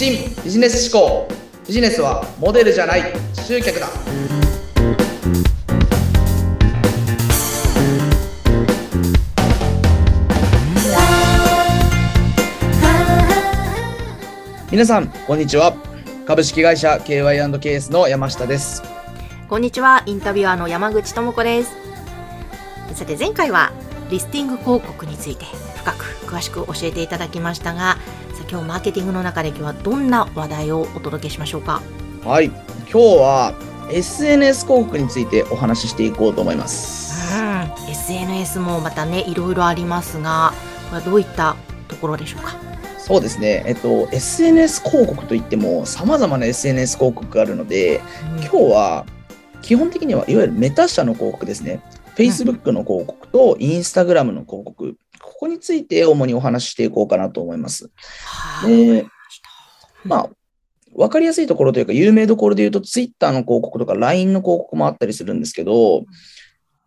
新ビジネス思考。ビジネスはモデルじゃない集客だ。皆さんこんにちは。株式会社 KY&KS の山下です。こんにちは、インタビュアーの山口智子です。さて、前回はリスティング広告について深く詳しく教えていただきましたが、今日マーケティングの中で今日はどんな話題をお届けしましょうか？はい今日は SNS 広告についてお話ししていこうと思いますうん、SNS もまたね、いろいろありますが、これはどういったところでしょうか？そうですね、えっと、SNS 広告といっても、さまざまな SNS 広告があるので、今日は基本的にはいわゆるメタ社の広告ですね。Facebook の広告と Instagram の広告、ここについて主にお話ししていこうかなと思います。はい、で、まあ、わかりやすいところというか、有名どころで言うと、Twitter の広告とか LINE の広告もあったりするんですけど、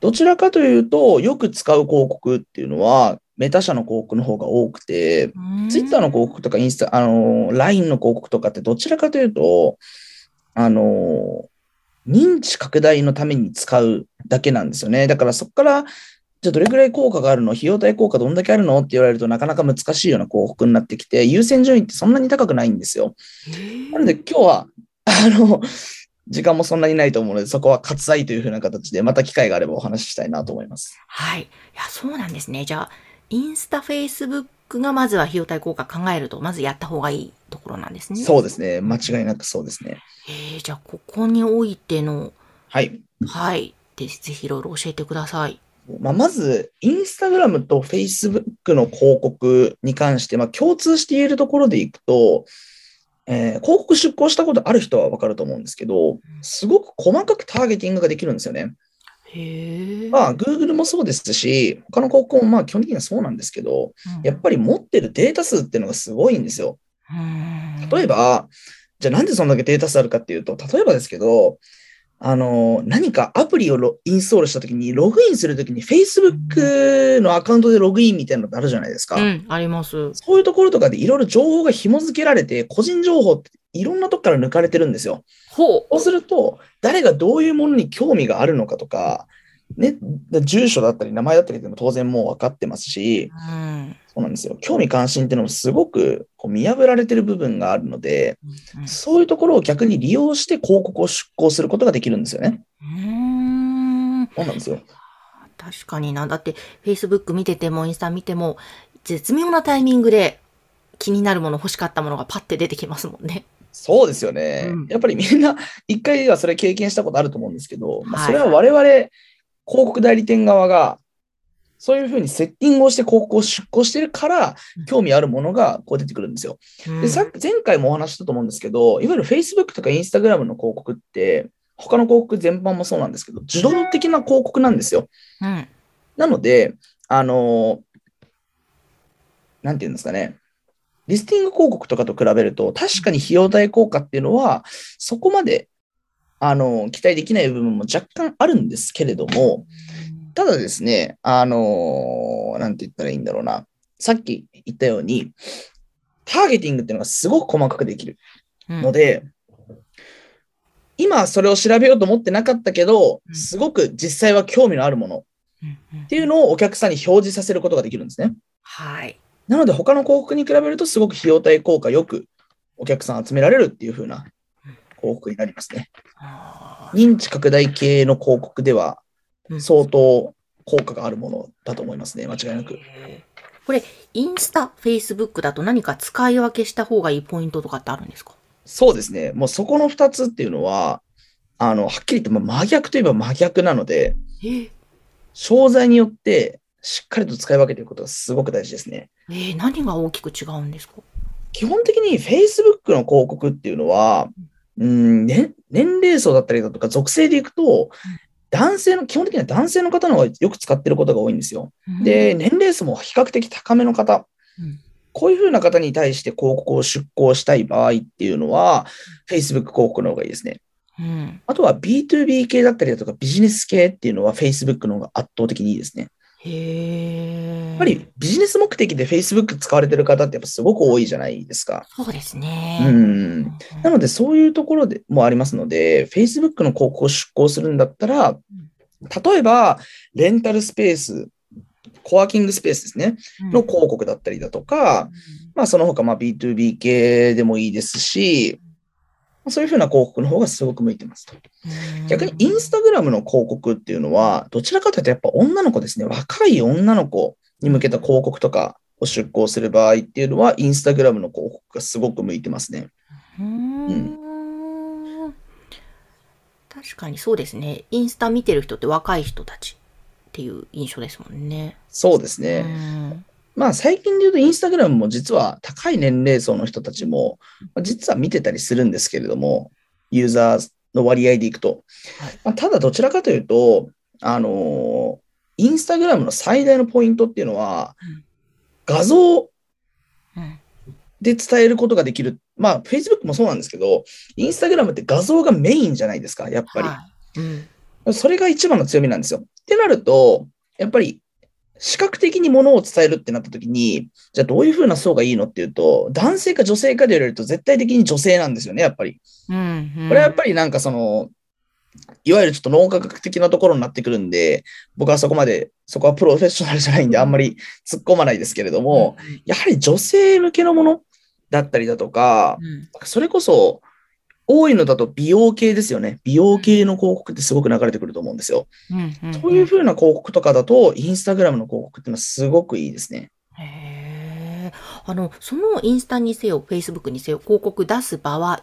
どちらかというと、よく使う広告っていうのは、メタ社の広告の方が多くて、ツイッターの広告とかインスタ、あの、LINE の広告とかってどちらかというと、あの、認知拡大のために使うだけなんですよね。だからそこから、じゃあどれぐらい効果があるの？費用対効果どんだけあるのって言われるとなかなか難しいような広告になってきて、優先順位ってそんなに高くないんですよ。なので今日は、あの、時間もそんなにないと思うので、そこは割愛というふうな形で、また機会があればお話ししたいなと思います。はい。いや、そうなんですね。じゃあ、インスタ、フェイスブックがまずは費用対効果考えると、まずやった方がいいところなんですね。そうですね。間違いなくそうですね。えー、じゃあ、ここにおいての、はい。はい。で、ぜひいろいろ教えてください。まあ、まず、インスタグラムとフェイスブックの広告に関して、まあ、共通して言えるところでいくと、えー広告出稿したことある人はわかると思うんですけど、すごく細かくターゲティングができるんですよね。まあ、Google もそうですし、他の広告もまあ基本的にはそうなんですけど、やっぱり持ってるデータ数っていうのがすごいんですよ。うん例えば、じゃあなんでそんだけデータ数あるかっていうと、例えばですけど、あの、何かアプリをロインストールしたときに、ログインするときに Facebook のアカウントでログインみたいなのってあるじゃないですか。うん、あります。そういうところとかでいろいろ情報が紐付けられて、個人情報っていろんなとこから抜かれてるんですよ。ほそうすると、誰がどういうものに興味があるのかとか、ね、住所だったり名前だったりっていうのも当然もう分かってますし、う。うん。そうなんですよ。興味関心っていうのもすごくこう見破られてる部分があるので、そういうところを逆に利用して広告を出稿することができるんですよね。うん。そうなんですよ。確かにな。だって、Facebook 見てても、インスタ見ても、絶妙なタイミングで気になるもの、欲しかったものがパッて出てきますもんね。そうですよね。うんやっぱりみんな一回はそれ経験したことあると思うんですけど、まあ、はいそれは我々広告代理店側がそういうふうにセッティングをして広告を出稿してるからうん興味あるものがこう出てくるんですよ。うんで、さ前回もお話ししたと思うんですけど、いわゆる Facebook とか Instagram の広告って、他の広告全般もそうなんですけど、自動的な広告なんですよ。うん。なので、あのなんていうんですかね。リスティング広告とかと比べると、確かに費用対効果っていうのは、そこまで、あの期待できない部分も若干あるんですけれども、ただですね、あのなんて言ったらいいんだろうな。さっき言ったように、ターゲティングっていうのがすごく細かくできるうんので、今それを調べようと思ってなかったけどう、んすごく実際は興味のあるものうんうんっていうのをお客さんに表示させることができるんですね。はい。なので他の広告に比べるとすごく費用対効果よくお客さん集められるっていう風な広告になりますね。認知拡大系の広告ではうん相当効果があるものだと思いますね。間違いなく。これ、インスタ、フェイスブックだと何か使い分けした方がいいポイントとかってあるんですか？そうですね。もうそこの2つっていうのは、あの、はっきり言ってまあ真逆といえば真逆なので、えー商材によってしっかりと使い分けていくことがすごく大事ですね。えー何が大きく違うんですか？基本的に Facebook の広告っていうのは、うん、ね、年齢層だったりだとか属性でいくと、男性の、基本的には男性の方の方がよく使ってることが多いんですよ。で、、年齢層も比較的高めの方、うんこういうふうな方に対して広告を出稿したい場合っていうのは、Facebook 広告の方がいいですね。うん。あとは B2B 系だったりだとかビジネス系っていうのは Facebook の方が圧倒的にいいですね。へやっぱりビジネス目的で Facebook 使われてる方ってやっぱすごく多いじゃないですか。そうですね。うん。なので、そういうところでもありますので、Facebook の広告を出稿するんだったら、例えば、レンタルスペース、コワーキングスペースですね、うんの広告だったりだとか、まあ、その他、まあ、B2B 系でもいいですし、まあそういうふうな広告の方がすごく向いてますと。うん逆にインスタグラムの広告っていうのは、どちらかというとやっぱ女の子ですね、若い女の子に向けた広告とかを出稿する場合っていうのは、インスタグラムの広告がすごく向いてますね。うーん確かにそうですね。インスタ見てる人って若い人たちっていう印象ですもんね。そうですうね。んまあ最近で言うとインスタグラムも実は高い年齢層の人たちも、まあ実は見てたりするんですけれども、ユーザーの割合でいくと。はいまあただどちらかというと、あのーインスタグラムの最大のポイントっていうのはうん、画像うんで伝えることができる。まあ Facebook もそうなんですけど、インスタグラムって画像がメインじゃないですか、やっぱり。はいうんそれが一番の強みなんですよ。ってなると、やっぱり視覚的にものを伝えるってなった時に、じゃあどういうふうな層がいいのっていうと、男性か女性かで言われると絶対的に女性なんですよね、やっぱり。うんうん。これはやっぱりなんかその、いわゆるちょっと脳科学的なところになってくるんで、僕はそこまで、そこはプロフェッショナルじゃないんで、あんまり突っ込まないですけれども、やはり女性向けのものだったりだとか、うん。それこそ、多いのだと美容系ですよね。美容系の広告ってすごく流れてくると思うんですよ。うんうんそういう風な広告とかだと、インスタグラムの広告っていうのはすごくいいですね。へえ。あの、そのインスタにせよ、フェイスブックにせよ、広告出す場合、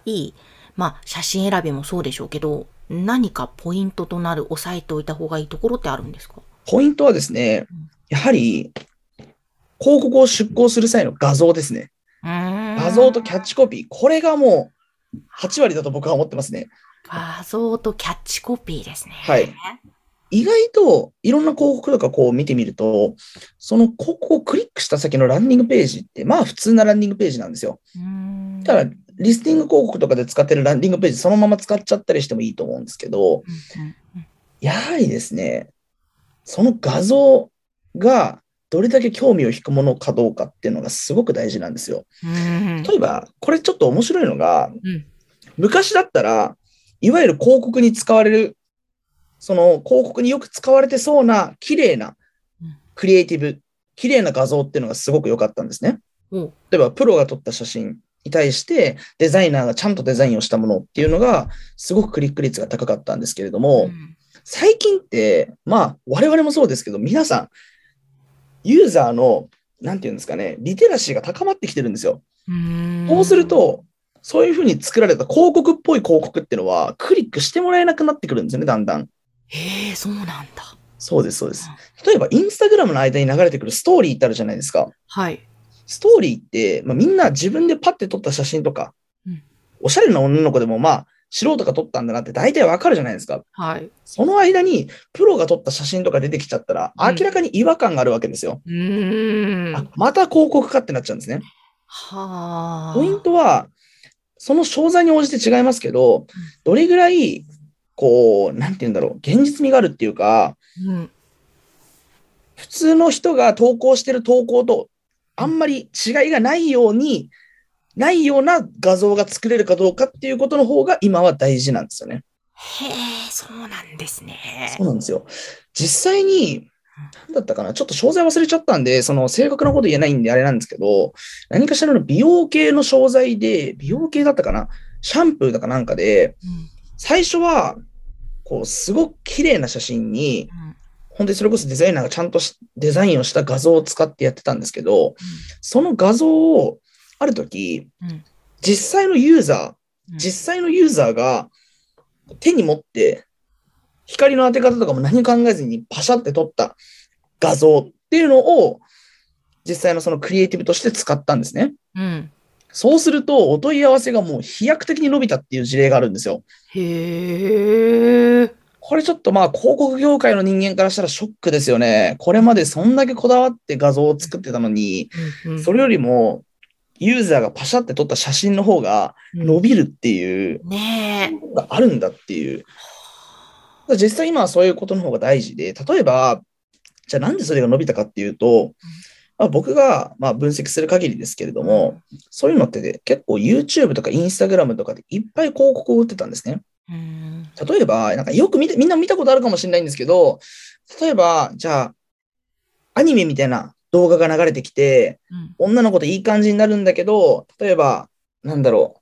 まあ、写真選びもそうでしょうけど、何かポイントとなる、押さえておいた方がいいところってあるんですか？ポイントはですねうん、やはり、広告を出稿する際の画像ですね。画画像とキャッチコピー。これがもう8割だと僕は思ってますね。画像とキャッチコピーですね。はい。意外といろんな広告とかこう見てみると、その広告をクリックした先のランディングページって、まあ普通なランディングページなんですよ。うーん。だから、リスティング広告とかで使ってるランディングページそのまま使っちゃったりしてもいいと思うんですけど、やはりですね、その画像がどれだけ興味を引くものかどうかっていうのがすごく大事なんですよ。例えば、これちょっと面白いのが、うん。昔だったら、いわゆる広告に使われる、その広告によく使われてそうな綺麗なうん。クリエイティブ、綺麗な画像っていうのがすごく良かったんですね。お。う例えば、プロが撮った写真に対して、デザイナーがちゃんとデザインをしたものっていうのが、すごくクリック率が高かったんですけれども、うん。最近って、まあ、我々もそうですけど、皆さん、ユーザーの、なんていうんですかね、リテラシーが高まってきてるんですよ。うんそうする、と、そういうふうに作られた広告っぽい広告っていうのは、クリックしてもらえなくなってくるんですよね、だんだん。へえ、そうなんだ。そうです、そうです。例えば、インスタグラムの間に流れてくるストーリーってあるじゃないですか。はい。ストーリーって、まあ、みんな自分でパッて撮った写真とか、うんおしゃれな女の子でも、まあ、素人が撮ったんだなって大体わかるじゃないですか。はい。その間に、プロが撮った写真とか出てきちゃったら、うん明らかに違和感があるわけですよ。うーん。あ、また広告かってなっちゃうんですね。はあ。ポイントは、その商材に応じて違いますけど、どれぐらい、こう、なんて言うんだろう、現実味があるっていうか、うん。普通の人が投稿してる投稿と、あんまり違いがないように、ないような画像が作れるかどうかっていうことの方が今は大事なんですよね。へえ、そうなんですね。そうなんですよ。実際に、なんだったかな？ちょっと商材忘れちゃったんで、その正確なこと言えないんであれなんですけど、何かしらの美容系の商材で、美容系だったかな？シャンプーだかなんかで、うん最初は、こう、すごく綺麗な写真に、本当にそれこそデザイナーがちゃんとしデザインをした画像を使ってやってたんですけど、その画像を、ある時、うん実際のユーザうんー、実際のユーザーが手に持って、光の当て方とかも何も考えずにパシャって撮った画像っていうのを、実際のそのクリエイティブとして使ったんですね。うん。そうすると、お問い合わせがもう飛躍的に伸びたっていう事例があるんですよ。へえ。これちょっとまあ広告業界の人間からしたらショックですよね。これまでそんだけこだわって画像を作ってたのに、それよりもユーザーがパシャって撮った写真の方が伸びるっていうねがあるんだっていう。実際今はそういうことの方が大事で、例えばじゃあなんでそれが伸びたかっていうと、まあ、僕がまあ分析する限りですけれども、そういうのって、ね、結構 YouTube とか Instagram とかでいっぱい広告を売ってたんですね。うん。例えば、なんかよく見て、みんな見たことあるかもしれないんですけど、例えば、じゃあ、アニメみたいな動画が流れてきて、うん。女の子といい感じになるんだけど、例えば、なんだろ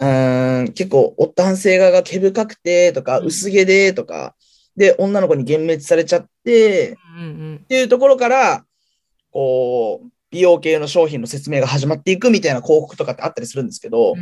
う。うーん、結構、お男性側が毛深くて、とか、うん。薄毛で、とか、で、女の子に幻滅されちゃって、うんうんっていうところから、こう、美容系の商品の説明が始まっていくみたいな広告とかってあったりするんですけど、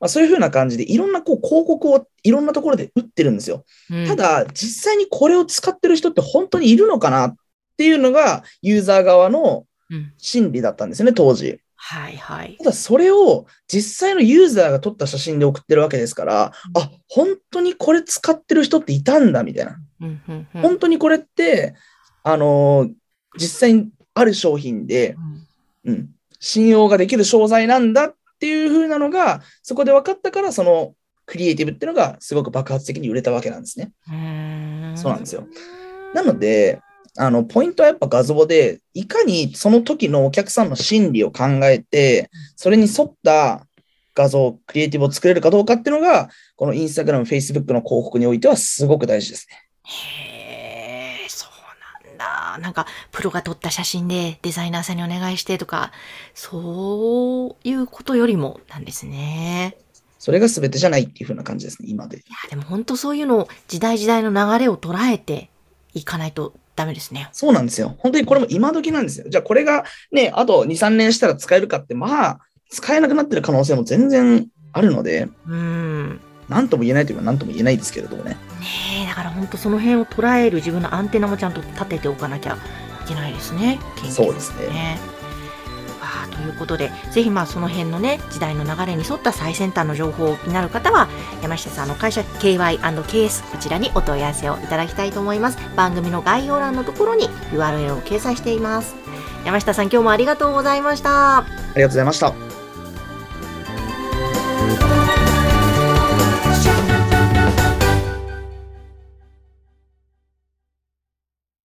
まあ、そういう風な感じで、いろんなこう広告をいろんなところで打ってるんですよ。うん。ただ、実際にこれを使ってる人って本当にいるのかなっていうのが、ユーザー側のうん心理だったんですよね、当時。はいはい。ただ、それを実際のユーザーが撮った写真で送ってるわけですから、あ、本当にこれ使ってる人っていたんだ、みたいな。うんうんうん本当にこれって、あのー実際にある商品で、うん、信用ができる商材なんだっていう風なのが、そこで分かったから、そのクリエイティブっていうのがすごく爆発的に売れたわけなんですね。うんそうなんですよ。なので、あの、ポイントはやっぱ画像で、いかにその時のお客さんの心理を考えて、それに沿った画像、クリエイティブを作れるかどうかっていうのが、このインスタグラム、フェイスブックの広告においてはすごく大事ですね。へえ、そうなんだ。なんか、プロが撮った写真でデザイナーさんにお願いしてとか、そういうことよりもなんですね。それが全てじゃないっていう風な感じですね、今で。いや、でも本当そういうのを時代時代の流れを捉えていかないとダメですね。そうなんですよ。本当にこれも今時なんですよ。じゃあこれがね、あと2、3年したら使えるかって、まあ、使えなくなってる可能性も全然あるので、うん。なんとも言えないというか、なんとも言えないですけれどもね。ねえ、だから本当その辺を捉える自分のアンテナもちゃんと立てておかなきゃいけないですね。研究そうですねわあということで、ぜひまあその辺のね、時代の流れに沿った最先端の情報を気になる方は、山下さんの会社 KY&KS こちらにお問い合わせをいただきたいと思います。番組の概要欄のところに URL を掲載しています。山下さん今日もありがとうございました。ありがとうございました。